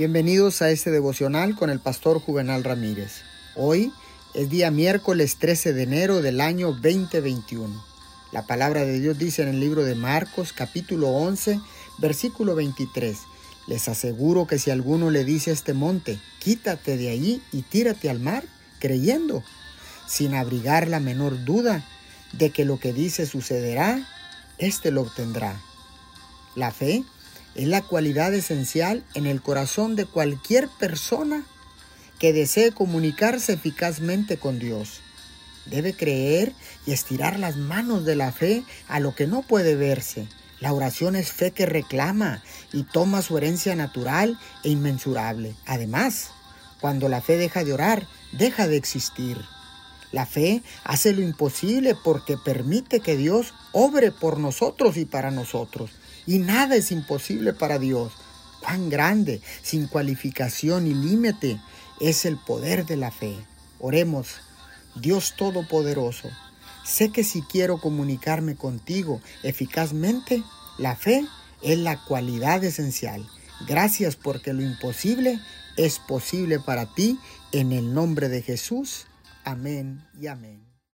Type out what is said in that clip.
Bienvenidos a este devocional con el pastor Juvenal Ramírez. Hoy es día miércoles 13 de enero del año 2021. La palabra de Dios dice en el libro de Marcos capítulo 11 versículo 23. Les aseguro que si alguno le dice a este monte, quítate de allí y tírate al mar, creyendo, sin abrigar la menor duda de que lo que dice sucederá, éste lo obtendrá. La fe es la cualidad esencial en el corazón de cualquier persona que desee comunicarse eficazmente con Dios. Debe creer y estirar las manos de la fe a lo que no puede verse. La oración es fe que reclama y toma su herencia natural e inmensurable. Además, cuando la fe deja de orar, deja de existir. La fe hace lo imposible porque permite que Dios obre por nosotros y para nosotros. Y nada es imposible para Dios. Cuán grande, sin cualificación y límite, es el poder de la fe. Oremos, Dios Todopoderoso, sé que si quiero comunicarme contigo eficazmente, la fe es la cualidad esencial. Gracias porque lo imposible es posible para ti en el nombre de Jesús. Amén y amén.